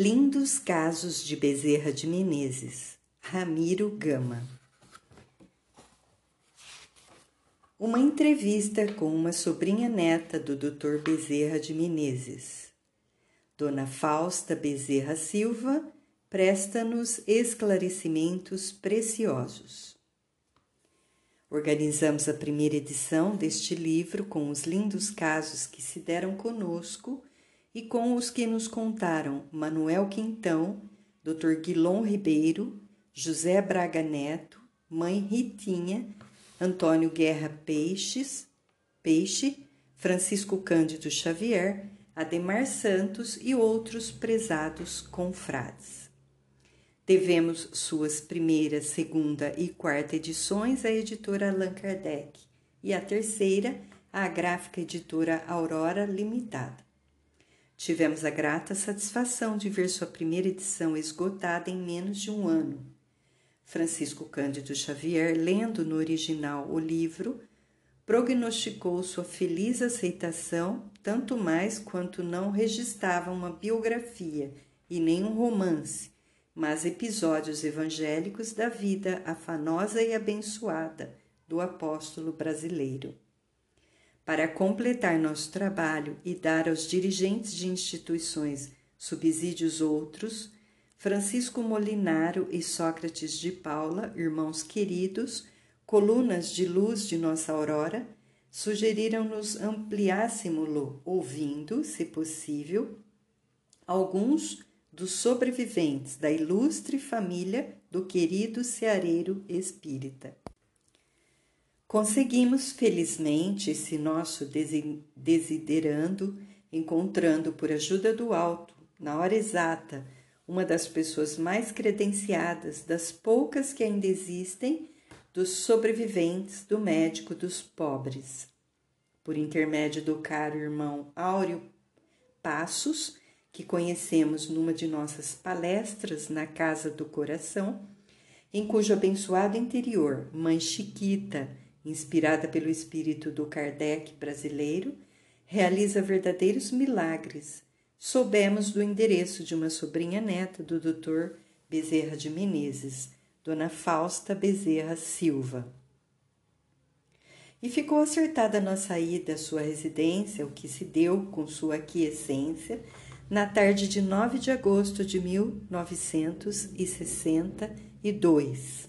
Lindos Casos de Bezerra de Menezes, Ramiro Gama. Uma entrevista com uma sobrinha neta do Dr. Bezerra de Menezes. Dona Fausta Bezerra Silva presta-nos esclarecimentos preciosos. Organizamos a primeira edição deste livro com os lindos casos que se deram conosco e com os que nos contaram Manuel Quintão, Dr. Guilom Ribeiro, José Braga Neto, Mãe Ritinha, Antônio Guerra Peixes, Peixe, Francisco Cândido Xavier, Ademar Santos e outros prezados confrades. Devemos suas primeira, segunda e quarta edições à editora Allan Kardec e a terceira à gráfica editora Aurora Limitada. Tivemos a grata satisfação de ver sua primeira edição esgotada em menos de um ano. Francisco Cândido Xavier, lendo no original o livro, prognosticou sua feliz aceitação, tanto mais quanto não registrava uma biografia e nem um romance mas episódios evangélicos da vida afanosa e abençoada do apóstolo brasileiro. Para completar nosso trabalho e dar aos dirigentes de instituições subsídios outros, Francisco Molinaro e Sócrates de Paula, irmãos queridos, colunas de luz de nossa aurora, sugeriram-nos ampliássemo-lo, ouvindo, se possível, alguns dos sobreviventes da ilustre família do querido ceareiro espírita. Conseguimos, felizmente, esse nosso desiderando, encontrando, por ajuda do alto, na hora exata, uma das pessoas mais credenciadas das poucas que ainda existem dos sobreviventes do médico dos pobres. Por intermédio do caro irmão Áureo Passos, que conhecemos numa de nossas palestras na Casa do Coração, em cujo abençoado interior, Mãe Chiquita, inspirada pelo espírito do Kardec brasileiro, realiza verdadeiros milagres. Soubemos do endereço de uma sobrinha neta do Dr. Bezerra de Menezes, Dona Fausta Bezerra Silva. E ficou acertada a nossa ida à sua residência, o que se deu com sua aquiescência, na tarde de 9 de agosto de 1962.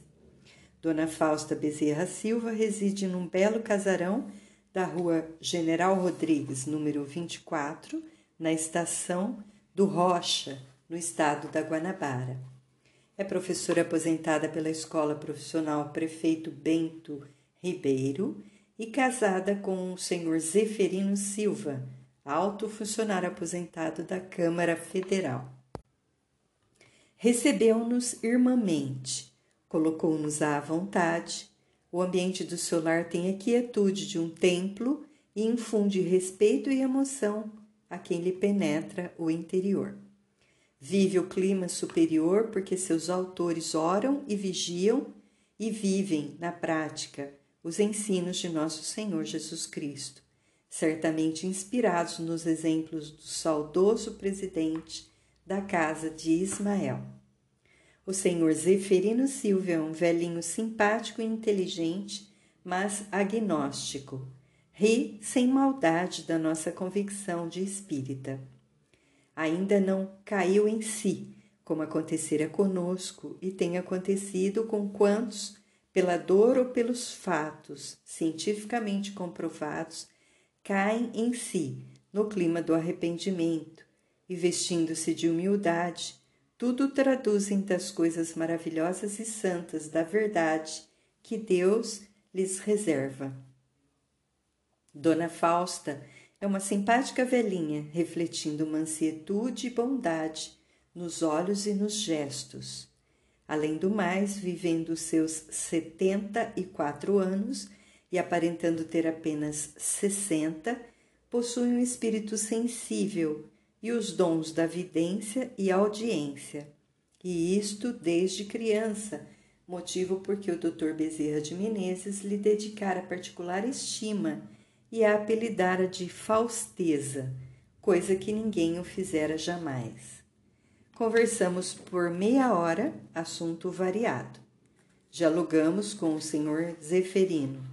Dona Fausta Bezerra Silva reside num belo casarão da rua General Rodrigues, número 24, na estação do Rocha, no estado da Guanabara. É professora aposentada pela Escola Profissional Prefeito Bento Ribeiro e casada com o senhor Zeferino Silva, alto funcionário aposentado da Câmara Federal. Recebeu-nos irmãmente, colocou-nos à vontade. O ambiente do seu lar tem a quietude de um templo e infunde respeito e emoção a quem lhe penetra o interior. Vive o clima superior porque seus autores oram e vigiam e vivem, na prática, os ensinos de nosso Senhor Jesus Cristo certamente inspirados nos exemplos do saudoso presidente da casa de Ismael. O senhor Zeferino Silva é um velhinho simpático e inteligente, mas agnóstico. Ri sem maldade da nossa convicção de espírita. Ainda não caiu em si, como acontecera conosco e tem acontecido com quantos, pela dor ou pelos fatos cientificamente comprovados, caem em si, no clima do arrependimento, e vestindo-se de humildade, tudo traduzem das coisas maravilhosas e santas da verdade que Deus lhes reserva. Dona Fausta é uma simpática velhinha, refletindo mansietude e bondade nos olhos e nos gestos. Além do mais, vivendo seus setenta e quatro anos, e aparentando ter apenas 60, possui um espírito sensível e os dons da vidência e audiência. E isto desde criança, motivo por que o Dr. Bezerra de Menezes lhe dedicara particular estima e a apelidara de Fausteza, coisa que ninguém o fizera jamais. conversamos por meia hora, assunto variado. Dialogamos com o senhor Zeferino.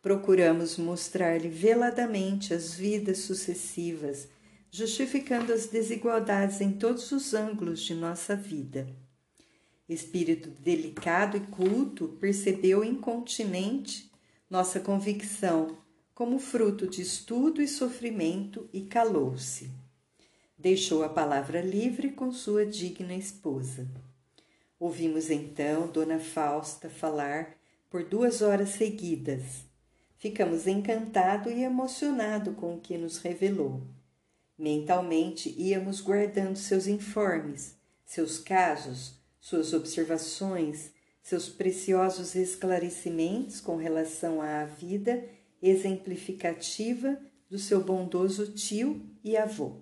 Procuramos mostrar-lhe veladamente as vidas sucessivas, justificando as desigualdades em todos os ângulos de nossa vida. Espírito delicado e culto percebeu incontinente nossa convicção como fruto de estudo e sofrimento e calou-se. Deixou a palavra livre com sua digna esposa. Ouvimos então Dona Fausta falar por duas horas seguidas. Ficamos encantado e emocionado com o que nos revelou. Mentalmente íamos guardando seus informes, seus casos, suas observações, seus preciosos esclarecimentos com relação à vida exemplificativa do seu bondoso tio e avô.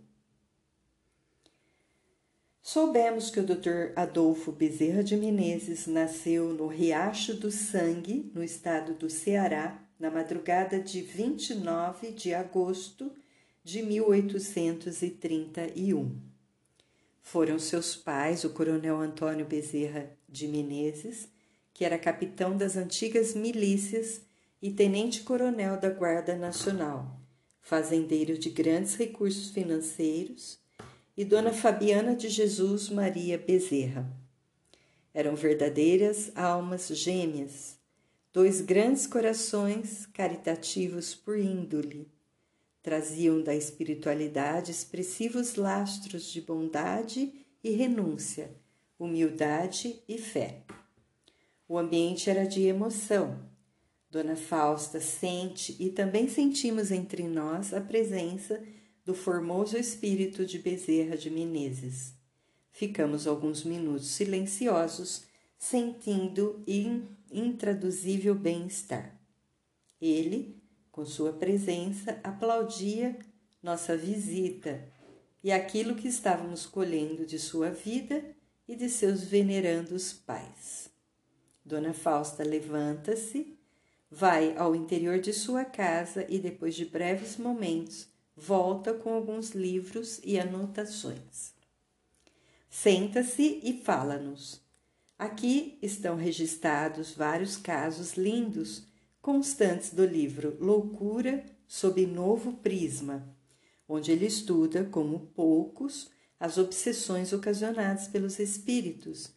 Soubemos que o Dr. Adolfo Bezerra de Menezes nasceu no Riacho do Sangue, no estado do Ceará, na madrugada de 29 de agosto de 1831. Foram seus pais, o coronel Antônio Bezerra de Menezes, que era capitão das antigas milícias e tenente-coronel da Guarda Nacional, fazendeiro de grandes recursos financeiros, e Dona Fabiana de Jesus Maria Bezerra. Eram verdadeiras almas gêmeas, dois grandes corações caritativos por índole. Traziam da espiritualidade expressivos lastros de bondade e renúncia, humildade e fé. O ambiente era de emoção, Dona Fausta sente e também sentimos entre nós a presença do formoso espírito de Bezerra de Menezes. Ficamos alguns minutos silenciosos, sentindo intraduzível bem-estar. Ele, com sua presença, aplaudia nossa visita e aquilo que estávamos colhendo de sua vida e de seus venerandos pais. Dona Fausta levanta-se vai ao interior de sua casa e, depois de breves momentos, volta com alguns livros e anotações. Senta-se e fala-nos. Aqui estão registrados vários casos lindos, constantes do livro Loucura sob Novo Prisma, onde ele estuda, como poucos, as obsessões ocasionadas pelos espíritos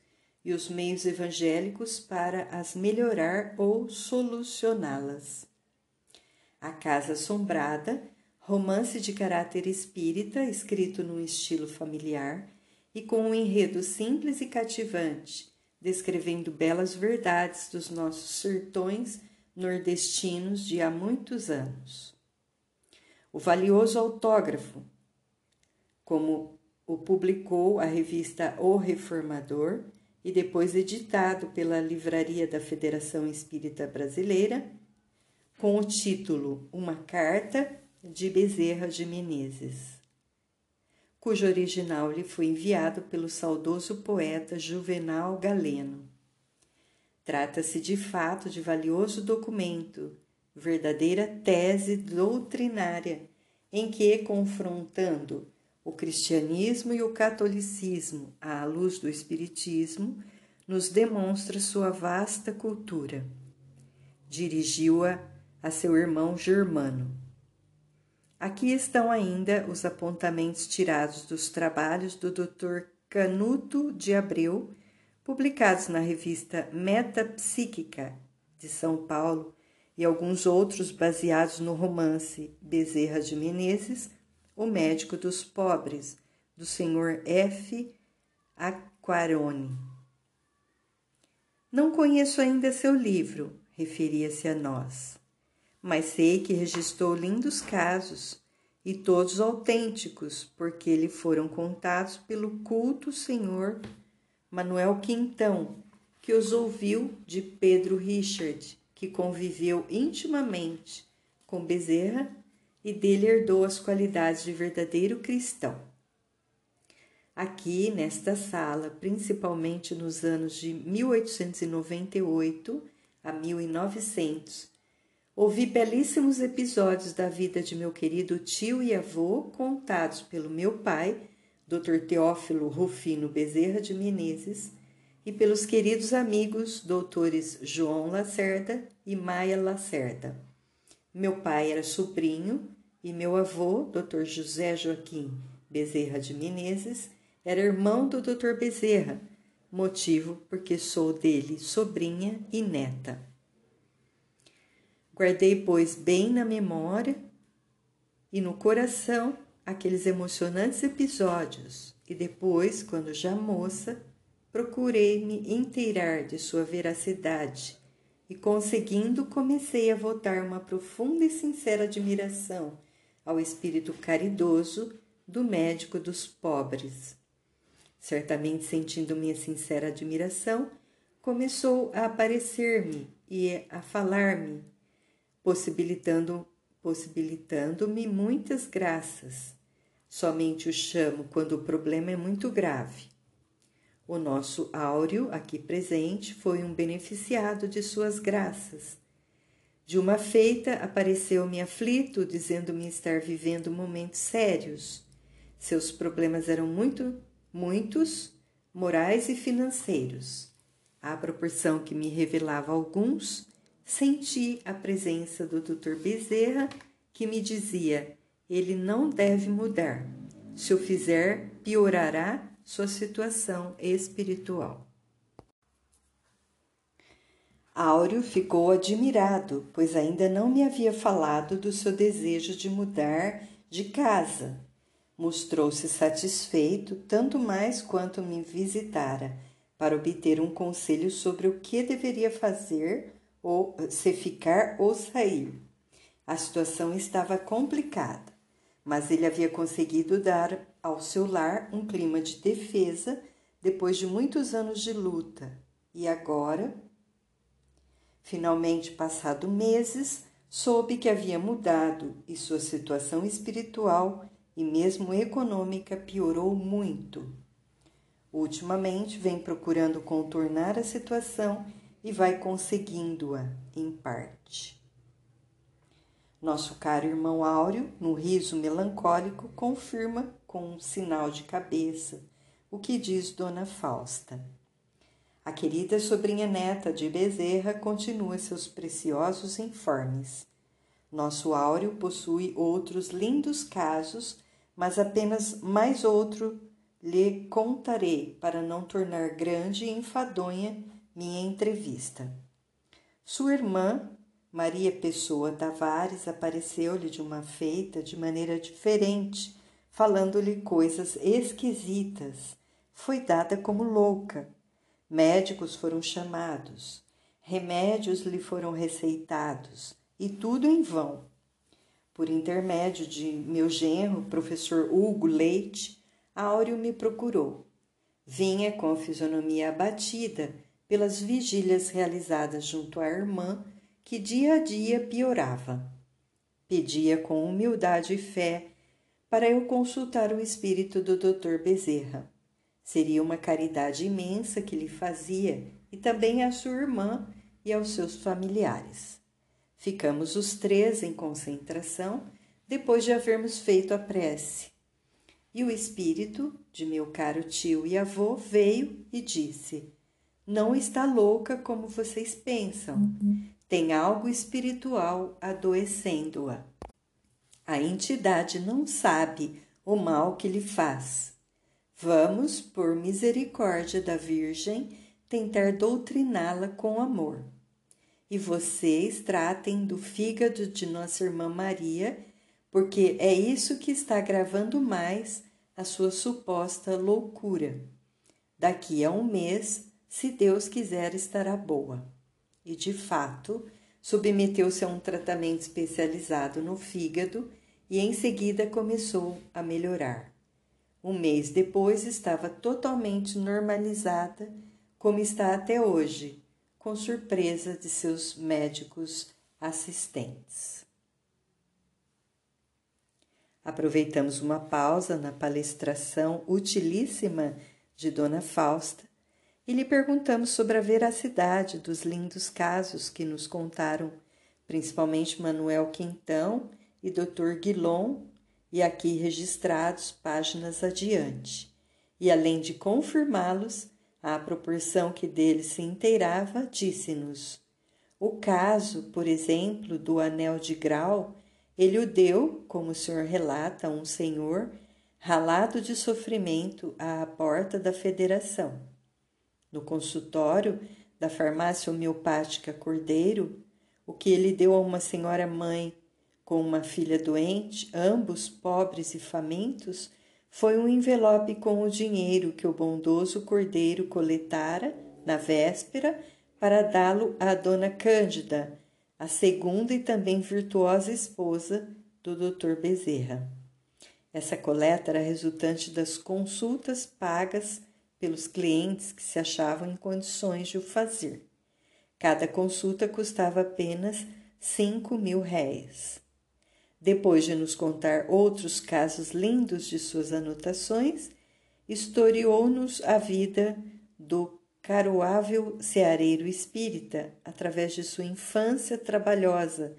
e os meios evangélicos para as melhorar ou solucioná-las. A Casa Assombrada, romance de caráter espírita escrito num estilo familiar e com um enredo simples e cativante, descrevendo belas verdades dos nossos sertões nordestinos de há muitos anos. O valioso autógrafo, como o publicou a revista O Reformador, e depois editado pela Livraria da Federação Espírita Brasileira, com o título Uma Carta de Bezerra de Menezes, cujo original lhe foi enviado pelo saudoso poeta Juvenal Galeno. Trata-se de fato de valioso documento, verdadeira tese doutrinária, em que, confrontando o cristianismo e o catolicismo, à luz do Espiritismo, nos demonstra sua vasta cultura. Dirigiu-a a seu irmão Germano. Aqui estão ainda os apontamentos tirados dos trabalhos do Dr. Canuto de Abreu, publicados na revista Metapsíquica de São Paulo, e alguns outros baseados no romance Bezerra de Menezes o médico dos pobres, do senhor F. Aquarone. Não conheço ainda seu livro, referia-se a nós, mas sei que registrou lindos casos e todos autênticos, porque lhe foram contados pelo culto senhor Manuel Quintão, que os ouviu de Pedro Richard, que conviveu intimamente com Bezerra e dele herdou as qualidades de verdadeiro cristão. Aqui, nesta sala, principalmente nos anos de 1898 a 1900, ouvi belíssimos episódios da vida de meu querido tio e avô contados pelo meu pai, Dr. Teófilo Rufino Bezerra de Menezes, e pelos queridos amigos doutores João Lacerda e Maia Lacerda. Meu pai era sobrinho e meu avô, Dr. José Joaquim Bezerra de Menezes, era irmão do Dr. Bezerra, motivo porque sou dele sobrinha e neta. Guardei, pois, bem na memória e no coração aqueles emocionantes episódios e depois, quando já moça, procurei me inteirar de sua veracidade e, conseguindo, comecei a votar uma profunda e sincera admiração ao espírito caridoso do médico dos pobres. Certamente, sentindo minha sincera admiração, começou a aparecer-me e a falar-me, possibilitando possibilitando-me muitas graças. Somente o chamo quando o problema é muito grave. O nosso Áureo, aqui presente, foi um beneficiado de suas graças. De uma feita, apareceu-me aflito, dizendo-me estar vivendo momentos sérios. Seus problemas eram muito, muitos, morais e financeiros. À proporção que me revelava alguns, senti a presença do Dr. Bezerra, que me dizia: ele não deve mudar. Se o fizer, piorará sua situação espiritual. Áureo ficou admirado, pois ainda não me havia falado do seu desejo de mudar de casa. Mostrou-se satisfeito, tanto mais quanto me visitara, para obter um conselho sobre o que deveria fazer, ou se ficar ou sair. A situação estava complicada, mas ele havia conseguido dar ao seu lar um clima de defesa depois de muitos anos de luta. E agora, finalmente passado meses, soube que havia mudado e sua situação espiritual e mesmo econômica piorou muito. Ultimamente vem procurando contornar a situação e vai conseguindo-a em parte. Nosso caro irmão Áureo, no riso melancólico, confirma com um sinal de cabeça o que diz Dona Fausta. A querida sobrinha neta de Bezerra continua seus preciosos informes. Nosso Áureo possui outros lindos casos, mas apenas mais outro lhe contarei para não tornar grande e enfadonha minha entrevista. Sua irmã, Maria Pessoa Tavares, apareceu-lhe de uma feita de maneira diferente falando-lhe coisas esquisitas. Foi dada como louca. Médicos foram chamados, remédios lhe foram receitados, e tudo em vão. Por intermédio de meu genro, professor Hugo Leite, Áureo me procurou. Vinha com a fisionomia abatida pelas vigílias realizadas junto à irmã, que dia a dia piorava. Pedia com humildade e fé para eu consultar o espírito do Dr. Bezerra. Seria uma caridade imensa que lhe fazia e também à sua irmã e aos seus familiares. Ficamos os três em concentração depois de havermos feito a prece. E o espírito de meu caro tio e avô veio e disse: Não está louca como vocês pensam. Tem algo espiritual adoecendo-a. A entidade não sabe o mal que lhe faz. Vamos, por misericórdia da Virgem, tentar doutriná-la com amor. E vocês tratem do fígado de Nossa Irmã Maria, porque é isso que está agravando mais a sua suposta loucura. Daqui a um mês, se Deus quiser, estará boa. E de fato, submeteu-se a um tratamento especializado no fígado e em seguida começou a melhorar. Um mês depois estava totalmente normalizada, como está até hoje, com surpresa de seus médicos assistentes. Aproveitamos uma pausa na palestração utilíssima de Dona Fausta e lhe perguntamos sobre a veracidade dos lindos casos que nos contaram, principalmente Manuel Quintão e Dr. Guilon, e aqui registrados páginas adiante, e além de confirmá-los, à proporção que dele se inteirava, disse-nos: O caso, por exemplo, do anel de grau, ele o deu, como o senhor relata, a um senhor ralado de sofrimento à porta da federação. No consultório da farmácia homeopática Cordeiro, o que ele deu a uma senhora mãe com uma filha doente, ambos pobres e famintos, foi um envelope com o dinheiro que o bondoso cordeiro coletara na véspera para dá-lo à dona Cândida, a segunda e também virtuosa esposa do Dr. Bezerra. Essa coleta era resultante das consultas pagas pelos clientes que se achavam em condições de o fazer. Cada consulta custava apenas cinco mil réis. Depois de nos contar outros casos lindos de suas anotações, historiou-nos a vida do caroável ceareiro espírita através de sua infância trabalhosa,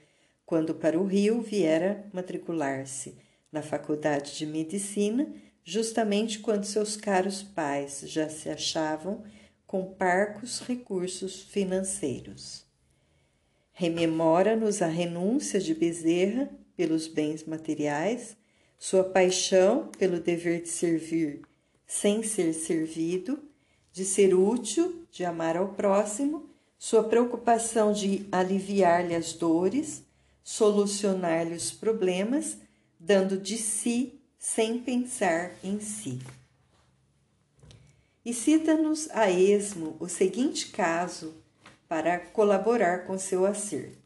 quando para o Rio viera matricular-se na Faculdade de Medicina, justamente quando seus caros pais já se achavam com parcos recursos financeiros. Rememora-nos a renúncia de Bezerra pelos bens materiais, sua paixão pelo dever de servir sem ser servido, de ser útil, de amar ao próximo, sua preocupação de aliviar-lhe as dores, solucionar-lhe os problemas, dando de si sem pensar em si. E cita-nos a esmo o seguinte caso para colaborar com seu acerto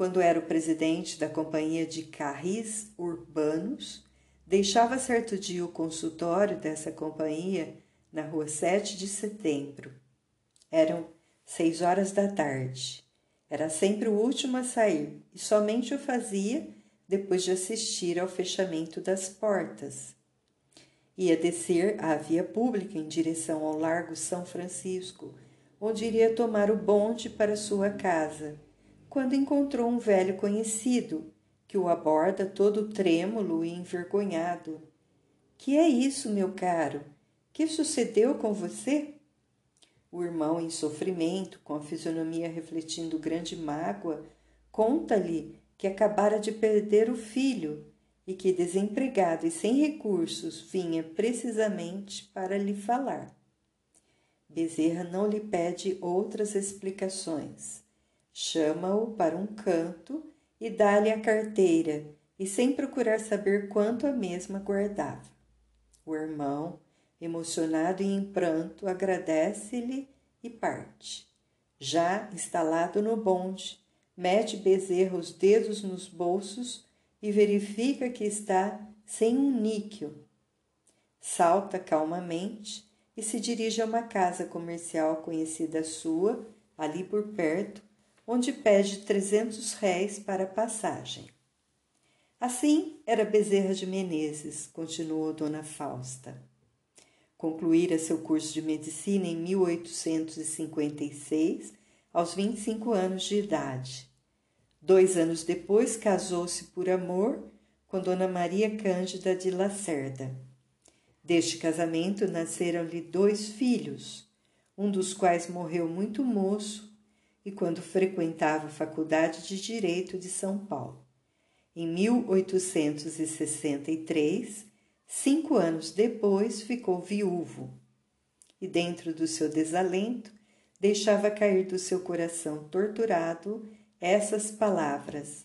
quando era o presidente da Companhia de Carris Urbanos, deixava certo dia o consultório dessa companhia na rua 7 de setembro. Eram seis horas da tarde. Era sempre o último a sair e somente o fazia depois de assistir ao fechamento das portas. Ia descer à via pública em direção ao Largo São Francisco, onde iria tomar o bonde para sua casa quando encontrou um velho conhecido que o aborda todo trêmulo e envergonhado. Que é isso, meu caro? Que sucedeu com você? O irmão, em sofrimento, com a fisionomia refletindo grande mágoa, conta-lhe que acabara de perder o filho e que, desempregado e sem recursos, vinha precisamente para lhe falar. Bezerra não lhe pede outras explicações chama-o para um canto e dá-lhe a carteira, e sem procurar saber quanto a mesma guardava. O irmão, emocionado e em pranto, agradece-lhe e parte. Já instalado no bonde, mete Bezerra os dedos nos bolsos e verifica que está sem um níquel. Salta calmamente e se dirige a uma casa comercial conhecida sua, ali por perto, onde pede trezentos réis para passagem. Assim era Bezerra de Menezes, continuou Dona Fausta. Concluíra seu curso de medicina em 1856, aos 25 anos de idade. Dois anos depois, casou-se por amor com Dona Maria Cândida de Lacerda. Deste casamento nasceram-lhe dois filhos, um dos quais morreu muito moço e quando frequentava a Faculdade de Direito de São Paulo. Em 1863, cinco anos depois, ficou viúvo e, dentro do seu desalento, deixava cair do seu coração torturado essas palavras: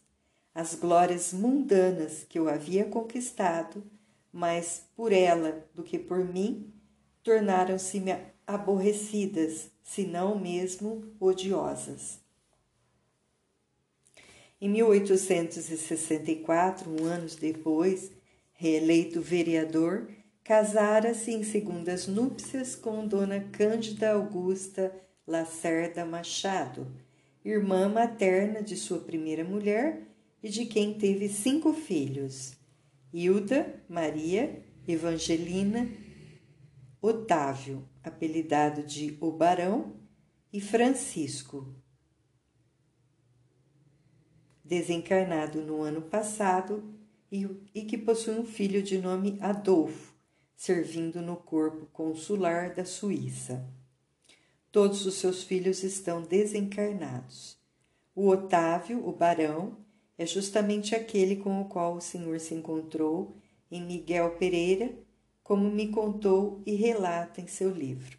as glórias mundanas que eu havia conquistado, mais por ela do que por mim, tornaram-se-me aborrecidas, se não mesmo odiosas. Em 1864, um ano depois, reeleito vereador, casara-se em segundas núpcias com Dona Cândida Augusta Lacerda Machado, irmã materna de sua primeira mulher e de quem teve cinco filhos: Hilda, Maria, Evangelina, Otávio, apelidado de O Barão, e Francisco. Desencarnado no ano passado, e, e que possui um filho de nome Adolfo, servindo no corpo consular da Suíça. Todos os seus filhos estão desencarnados. O Otávio, o barão, é justamente aquele com o qual o senhor se encontrou em Miguel Pereira, como me contou e relata em seu livro.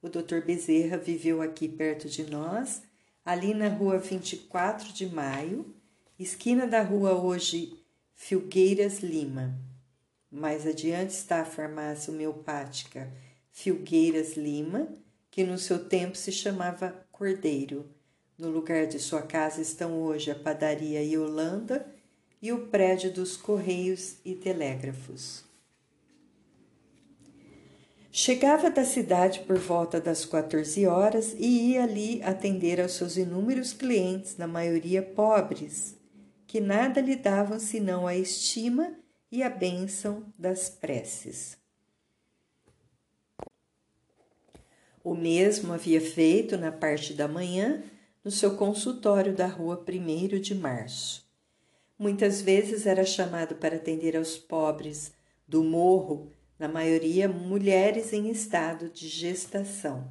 O Dr. Bezerra viveu aqui perto de nós, ali na rua 24 de maio, esquina da rua hoje Filgueiras Lima. Mais adiante está a farmácia homeopática Filgueiras Lima, que no seu tempo se chamava Cordeiro. No lugar de sua casa estão hoje a padaria Yolanda e o prédio dos Correios e Telégrafos. Chegava da cidade por volta das 14 horas e ia ali atender aos seus inúmeros clientes, na maioria pobres, que nada lhe davam senão a estima e a bênção das preces. O mesmo havia feito na parte da manhã no seu consultório da rua 1 de março. Muitas vezes era chamado para atender aos pobres do morro, na maioria mulheres em estado de gestação.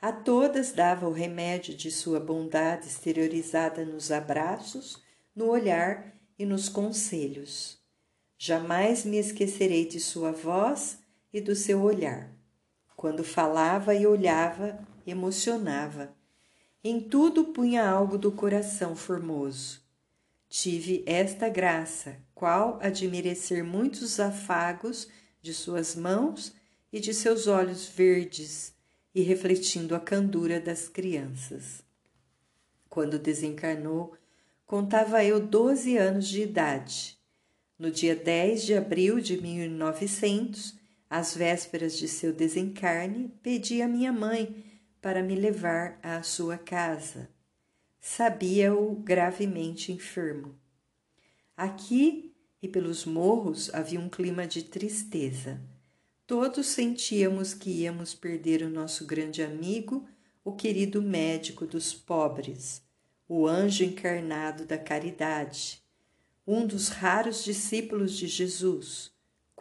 A todas dava o remédio de sua bondade exteriorizada nos abraços, no olhar e nos conselhos. Jamais me esquecerei de sua voz e do seu olhar. Quando falava e olhava, emocionava. Em tudo punha algo do coração formoso. Tive esta graça, qual a de merecer muitos afagos de suas mãos e de seus olhos verdes e refletindo a candura das crianças. Quando desencarnou, contava eu doze anos de idade. No dia 10 de abril de 1900, às vésperas de seu desencarne, pedi a minha mãe para me levar à sua casa. Sabia-o gravemente enfermo. Aqui e pelos morros havia um clima de tristeza. Todos sentíamos que íamos perder o nosso grande amigo, o querido médico dos pobres, o anjo encarnado da caridade, um dos raros discípulos de Jesus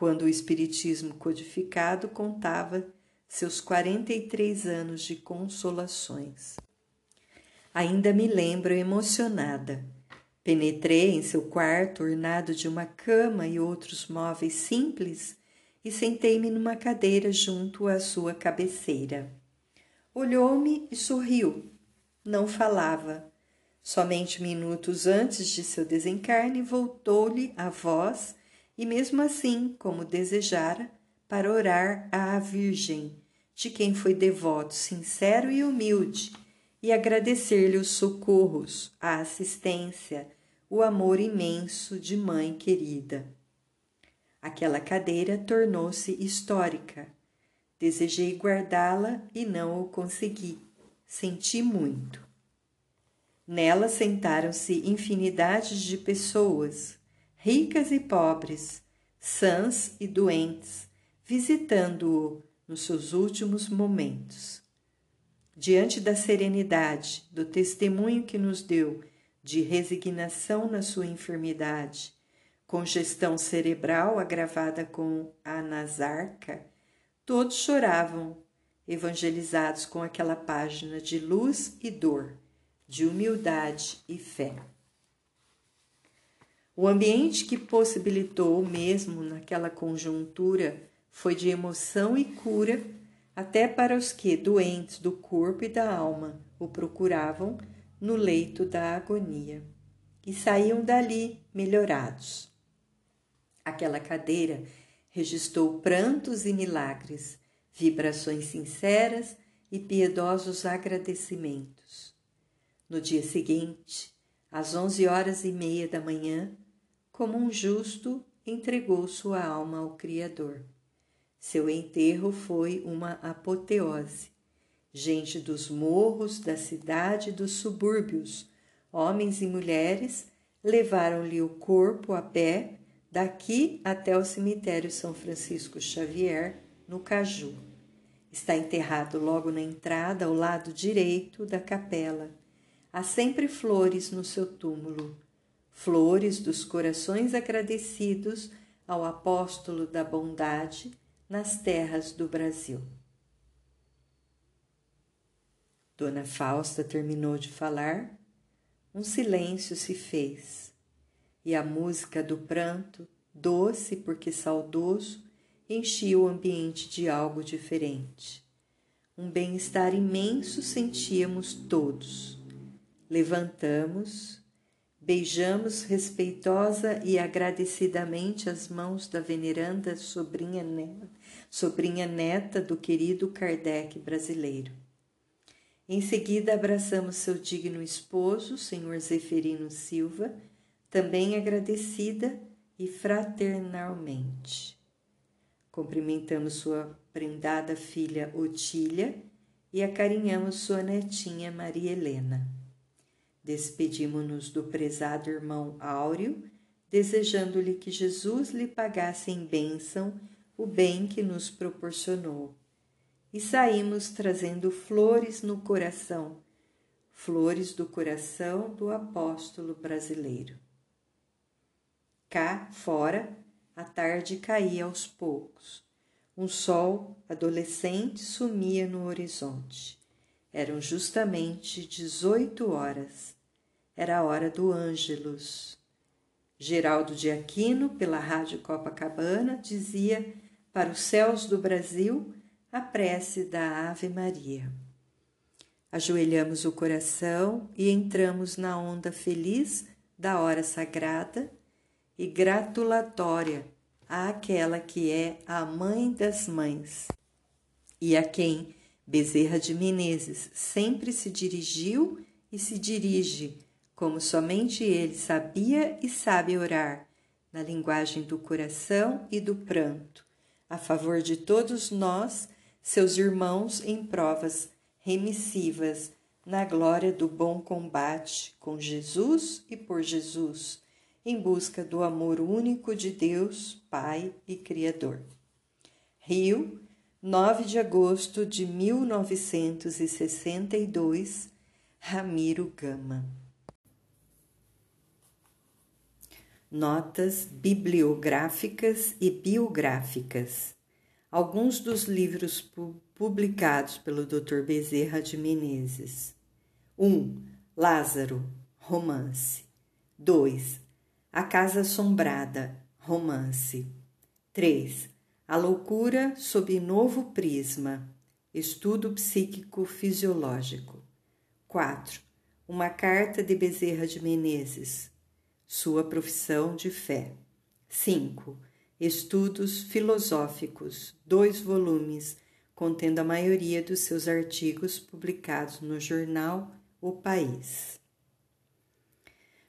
quando o Espiritismo codificado contava seus 43 anos de consolações. Ainda me lembro emocionada. Penetrei em seu quarto ornado de uma cama e outros móveis simples e sentei-me numa cadeira junto à sua cabeceira. Olhou-me e sorriu. Não falava. Somente minutos antes de seu desencarne voltou-lhe a voz e mesmo assim, como desejara, para orar à Virgem, de quem foi devoto, sincero e humilde, e agradecer-lhe os socorros, a assistência, o amor imenso de mãe querida. Aquela cadeira tornou-se histórica. Desejei guardá-la e não o consegui. Senti muito. Nela sentaram-se infinidades de pessoas, ricas e pobres, sãs e doentes, visitando-o nos seus últimos momentos. Diante da serenidade, do testemunho que nos deu de resignação na sua enfermidade, congestão cerebral agravada com a nasarca, todos choravam, evangelizados com aquela página de luz e dor, de humildade e fé. O ambiente que possibilitou mesmo naquela conjuntura foi de emoção e cura até para os que, doentes do corpo e da alma, o procuravam no leito da agonia e saíam dali melhorados. Aquela cadeira registrou prantos e milagres, vibrações sinceras e piedosos agradecimentos. No dia seguinte, às onze horas e meia da manhã, como um justo, entregou sua alma ao Criador. Seu enterro foi uma apoteose. Gente dos morros, da cidade dos subúrbios, homens e mulheres, levaram-lhe o corpo a pé daqui até o cemitério São Francisco Xavier, no Caju. Está enterrado logo na entrada, ao lado direito da capela Há sempre flores no seu túmulo. Flores dos corações agradecidos ao apóstolo da bondade nas terras do Brasil. Dona Fausta terminou de falar, um silêncio se fez, e a música do pranto, doce porque saudoso, enchia o ambiente de algo diferente. Um bem-estar imenso sentíamos todos. Levantamos, beijamos respeitosa e agradecidamente as mãos da veneranda sobrinha neta, sobrinha neta do querido Kardec brasileiro. Em seguida, abraçamos seu digno esposo, senhor Zeferino Silva, também agradecida e fraternalmente. Cumprimentamos sua prendada filha Otília e acarinhamos sua netinha Maria Helena. Despedimos-nos do prezado irmão Áureo, desejando-lhe que Jesus lhe pagasse em bênção o bem que nos proporcionou e saímos trazendo flores no coração, flores do coração do apóstolo brasileiro. Cá fora, a tarde caía aos poucos. Um sol adolescente sumia no horizonte. Eram justamente dezoito horas. Era a hora do Ângelus. Geraldo de Aquino, pela Rádio Copacabana, dizia para os céus do Brasil a prece da Ave Maria. Ajoelhamos o coração e entramos na onda feliz da hora sagrada e gratulatória àquela que é a mãe das mães e a quem Bezerra de Menezes sempre se dirigiu e se dirige, como somente ele sabia e sabe orar, na linguagem do coração e do pranto, a favor de todos nós seus irmãos em provas remissivas na glória do bom combate com Jesus e por Jesus, em busca do amor único de Deus, Pai e Criador. Rio, 9 de agosto de 1962, Ramiro Gama. Notas bibliográficas e biográficas alguns dos livros publicados pelo Dr. Bezerra de Menezes. 1. Um, Lázaro, romance. 2. A Casa Assombrada, romance. 3. A Loucura sob Novo Prisma, estudo psíquico-fisiológico. 4. Uma carta de Bezerra de Menezes, sua profissão de fé. 5 Estudos Filosóficos, dois volumes, contendo a maioria dos seus artigos publicados no jornal O País.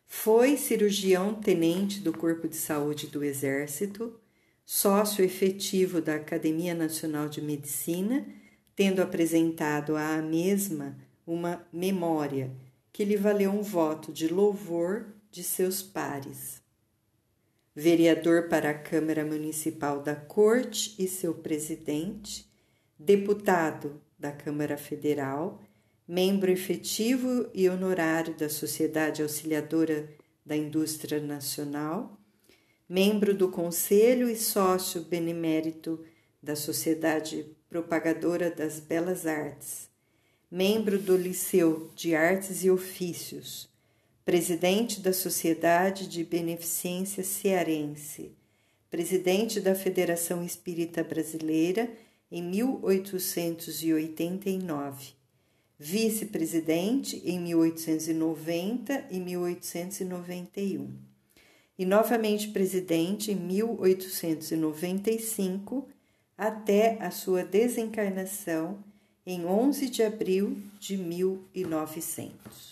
Foi cirurgião tenente do Corpo de Saúde do Exército, sócio efetivo da Academia Nacional de Medicina, tendo apresentado à mesma uma memória que lhe valeu um voto de louvor de seus pares. Vereador para a Câmara Municipal da Corte e seu presidente, deputado da Câmara Federal, membro efetivo e honorário da Sociedade Auxiliadora da Indústria Nacional, membro do Conselho e sócio benemérito da Sociedade Propagadora das Belas Artes, membro do Liceu de Artes e Ofícios, presidente da Sociedade de Beneficência Cearense, presidente da Federação Espírita Brasileira em 1889, vice-presidente em 1890 e 1891, e novamente presidente em 1895 até a sua desencarnação em 11 de abril de 1900.